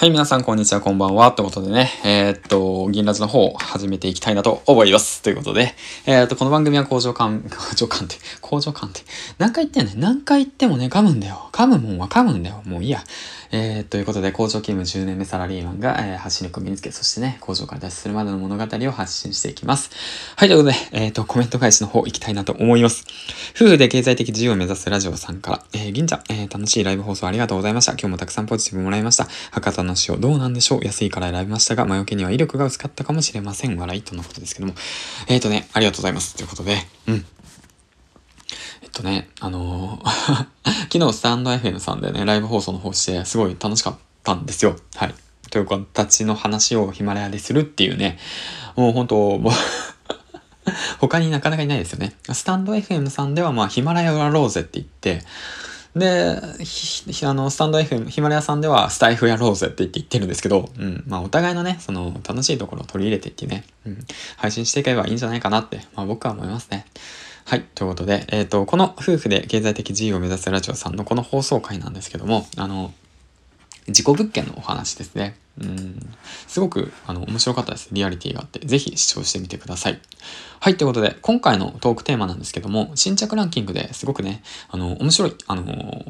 はい、皆さん、こんにちは、こんばんは。ということでね、えー、っと、銀ラジの方を始めていきたいなと思います。ということで、えー、っと、この番組は工場感、工場感って、工場感って、何回言ってんね何回言ってもね、噛むんだよ。噛むもんは噛むんだよ。もういいや。えー、ということで、工場勤務10年目サラリーマンが、えー、発信力を身につけ、そしてね、工場から脱出するまでの物語を発信していきます。はい、ということで、えっ、と、コメント返しの方行きたいなと思います。夫婦で経済的自由を目指すラジオさんから、えー、銀ちゃん、えー、楽しいライブ放送ありがとうございました。今日もたくさんポジティブもらいました。博多の塩どうなんでしょう安いから選びましたが、魔除けには威力が薄かったかもしれません。笑いとのことですけども。えっ、ー、とね、ありがとうございます。ということで、うん。えっとね、あのー 昨日スタンド FM さんでね、ライブ放送の方して、すごい楽しかったんですよ。はい。という形の話をヒマラヤでするっていうね、もう本当もう 他になかなかいないですよね。スタンド FM さんではまあヒマラヤやろうぜって言って、で、あの、スタンド FM、ヒマラヤさんではスタイフやろうぜって言って言ってるんですけど、うん、まあお互いのね、その楽しいところを取り入れていってね、うん、配信していけばいいんじゃないかなって、まあ僕は思いますね。はい。ということで、えっ、ー、と、この夫婦で経済的自由を目指すラジオさんのこの放送回なんですけども、あの、事故物件のお話ですね。うん。すごく、あの、面白かったです。リアリティがあって。ぜひ視聴してみてください。はい。ということで、今回のトークテーマなんですけども、新着ランキングですごくね、あの、面白い、あの、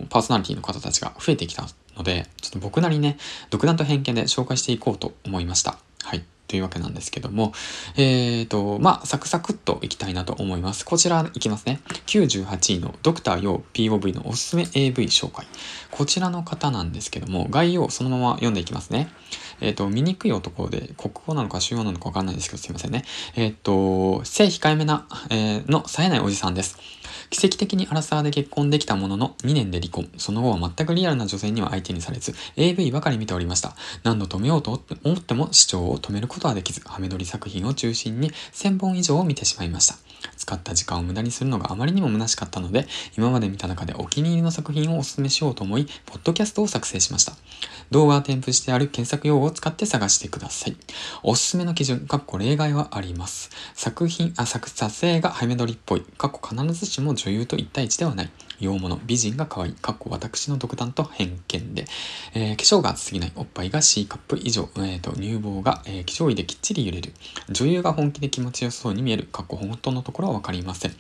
パーソナリティの方たちが増えてきたので、ちょっと僕なりね、独断と偏見で紹介していこうと思いました。はい。というわけなんですけども、えーと、まあ、サクサクっといきたいなと思います。こちらいきますね。98位のドクターヨー POV のおすすめ AV 紹介。こちらの方なんですけども、概要そのまま読んでいきますね。えっ、ー、と、醜い男で、国語なのか主要なのかわかんないですけど、すいませんね。えっ、ー、と、背控えめな、えー、の冴えないおじさんです。奇跡的にアラサーで結婚できたものの2年で離婚。その後は全くリアルな女性には相手にされず、AV ばかり見ておりました。何度止めようと思っても視聴を止めることはできず、ハメ撮り作品を中心に1000本以上を見てしまいました。使った時間を無駄にするのがあまりにも虚しかったので、今まで見た中でお気に入りの作品をお勧めしようと思い、ポッドキャストを作成しました。動画は添付してある検索用語を使って探してください。おすすめの基準、かっこ例外はあります。作品、あ、作、撮影がハメ撮りっぽい、かっこ必ずしも女優と1対1ではない。洋物、美人が可愛い、かっこ私の独断と偏見で、えー、化粧が厚すぎない、おっぱいが C カップ以上、えーと、乳房が、えー、化粧位できっちり揺れる、女優が本気で気持ちよそうに見える、かっこ本当のところはわかりません。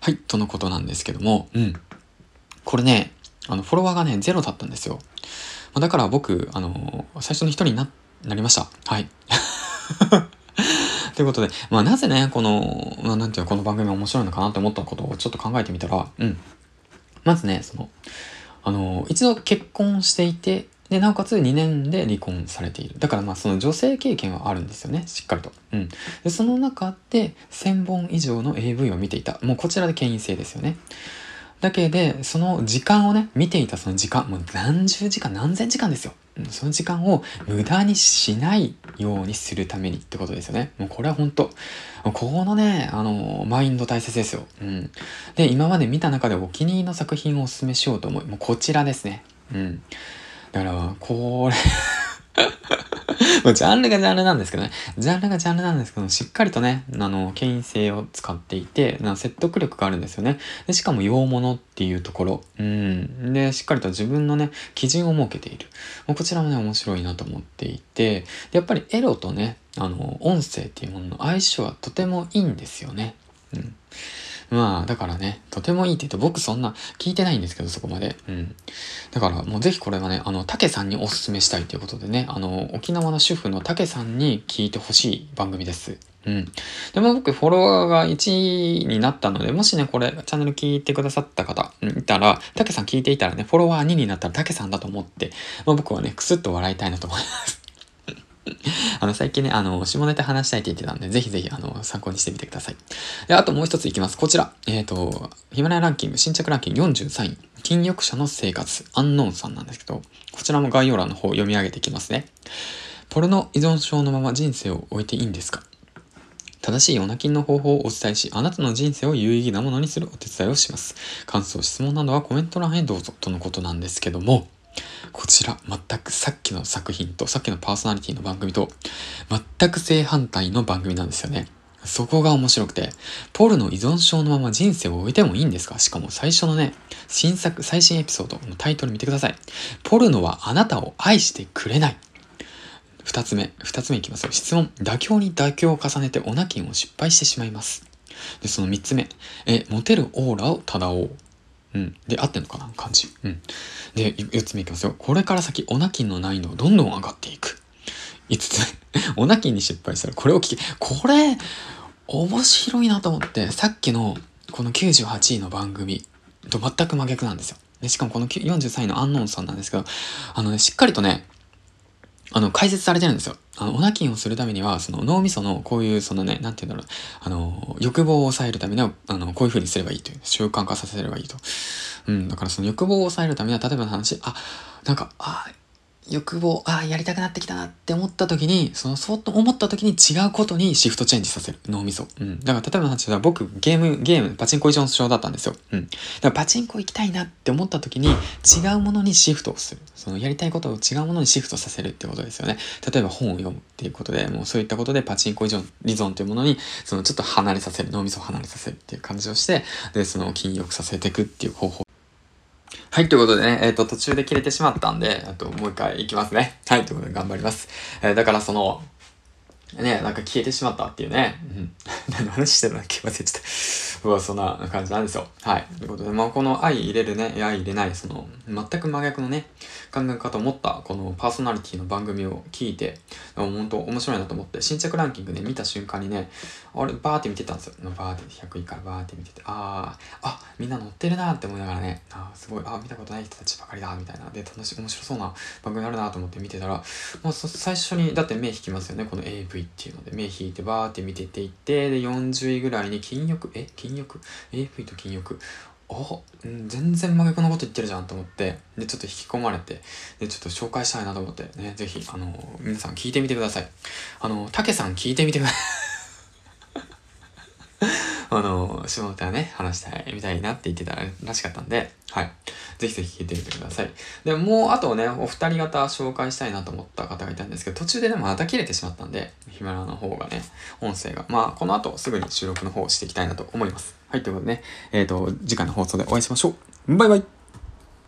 はい、とのことなんですけども、うん。これね、あの、フォロワーがね、ゼロだったんですよ。だから僕、あの最初の一人にな、なりました。はい。ということで、まあなぜね、この、まあ、なんていうの、この番組面白いのかなって思ったことをちょっと考えてみたら、うん。まずね、その、あの、一度結婚していて、で、なおかつ2年で離婚されている。だからまあその女性経験はあるんですよね、しっかりと。うん。で、その中で1000本以上の AV を見ていた。もうこちらで権威性ですよね。だけで、その時間をね、見ていたその時間、もう何十時間、何千時間ですよ。その時間を無駄にしないようにするためにってことですよね。もうこれは本当ここのね、あの、マインド大切ですよ。うん。で、今まで見た中でお気に入りの作品をお勧めしようと思い、もうこちらですね。うん。だから、これ もうジャンルがジャンルなんですけどね。ジャンルがジャンルなんですけど、しっかりとね、あの、権威性を使っていて、な説得力があるんですよね。でしかも洋物っていうところ。うん。で、しっかりと自分のね、基準を設けている。もうこちらもね、面白いなと思っていて、やっぱりエロとね、あの、音声っていうものの相性はとてもいいんですよね。うん。まあ、だからね、とてもいいって言うと僕そんな聞いてないんですけど、そこまで。うん。だからもうぜひこれはね、あの、竹さんにおすすめしたいということでね、あの、沖縄の主婦の竹さんに聞いてほしい番組です。うん。でも僕フォロワーが1位になったので、もしね、これ、チャンネル聞いてくださった方、いたら、竹さん聞いていたらね、フォロワー2になったら竹さんだと思って、まあ、僕はね、くすっと笑いたいなと思います。あの、最近ね、あの、下ネタ話したいって言ってたんで、ぜひぜひ、あの、参考にしてみてください。で、あともう一ついきます。こちら。えっ、ー、と、ヒマラヤランキング、新着ランキング43位。禁欲者の生活、アンノーンさんなんですけど、こちらも概要欄の方読み上げていきますね。ポルノ依存症のまま人生を終えていいんですか？正しいオナキンの方法をお伝えし、あなたの人生を有意義なものにするお手伝いをします。感想、質問などはコメント欄へどうぞとのことなんですけども、こちら、全くさっきの作品と、さっきのパーソナリティの番組と、全く正反対の番組なんですよね。そこが面白くて、ポルの依存症のまま人生を終えてもいいんですか？しかも最初のね、新作、最新エピソードのタイトル見てください。ポルノはあなたを愛してくれない。二つ目。二つ目いきますよ。質問。妥協に妥協を重ねてオナキンを失敗してしまいます。で、その三つ目。え、モテるオーラを漂う。うん。で、合ってんのかな感じ。うん。で、四つ目いきますよ。これから先、オナキンの難易度がどんどん上がっていく。五つ目。オナキンに失敗したらこれを聞け。これ、面白いなと思って、さっきのこの98位の番組と全く真逆なんですよ。でしかもこの43位のアンノーンさんなんですけど、あのね、しっかりとね、あの、解説されてるんですよ。あの、オナキンをするためには、その脳みそのこういう、そのね、なんて言うんだろう、あの、欲望を抑えるためには、あの、こういう風にすればいいという、習慣化させればいいと。うん、だからその欲望を抑えるためには、例えばの話、あ、なんか、あ、欲望、ああ、やりたくなってきたなって思った時に、その、そうと思った時に違うことにシフトチェンジさせる。脳みそ。うん。だから、例えばの話は僕、ゲーム、ゲーム、パチンコ依存症だったんですよ。うん。だからパチンコ行きたいなって思った時に、違うものにシフトをする。その、やりたいことを違うものにシフトさせるってことですよね。例えば本を読むっていうことで、もうそういったことでパチンコ依存、依存というものに、その、ちょっと離れさせる。脳みそを離れさせるっていう感じをして、で、その、禁欲させていくっていう方法はい、ということでね、えっ、ー、と、途中で切れてしまったんで、あともう一回行きますね。はい、ということで頑張ります。えー、だからその、ね、なんか消えてしまったっていうね。うん。何の話してるんだっけ忘れちゃった。うわ、そんな感じなんですよ。はい。ということで、まあ、この愛入れるね、愛入れない、その、全く真逆のね、考え方を持った、このパーソナリティの番組を聞いて、本当面白いなと思って、新着ランキングね、見た瞬間にね、あれ、バーって見てたんですよ。バーって100位からバーって見てて、ああ、あ、みんな乗ってるなって思いながらね、あすごい、あ見たことない人たちばかりだ、みたいな。で、楽しい、面白そうな番組あるなと思って見てたら、もう最初に、だって目引きますよね、この AV っていうので目引いてバーって見てていってで40位ぐらいに金欲え金欲？AV と金欲？お、う、全然真逆のこと言ってるじゃんと思ってでちょっと引き込まれてでちょっと紹介したいなと思ってねぜひあの皆さん聞いてみてください。あのたけさん聞いてみてくださいあの、下ネタね、話したいみたいなって言ってたらしかったんで、はい。ぜひぜひ聞いてみてください。で、もう、あとね、お二人方紹介したいなと思った方がいたんですけど、途中ででもまた切れてしまったんで、ヒマラの方がね、音声が。まあ、この後すぐに収録の方をしていきたいなと思います。はい、ということでね、えっ、ー、と、次回の放送でお会いしましょう。バイバイ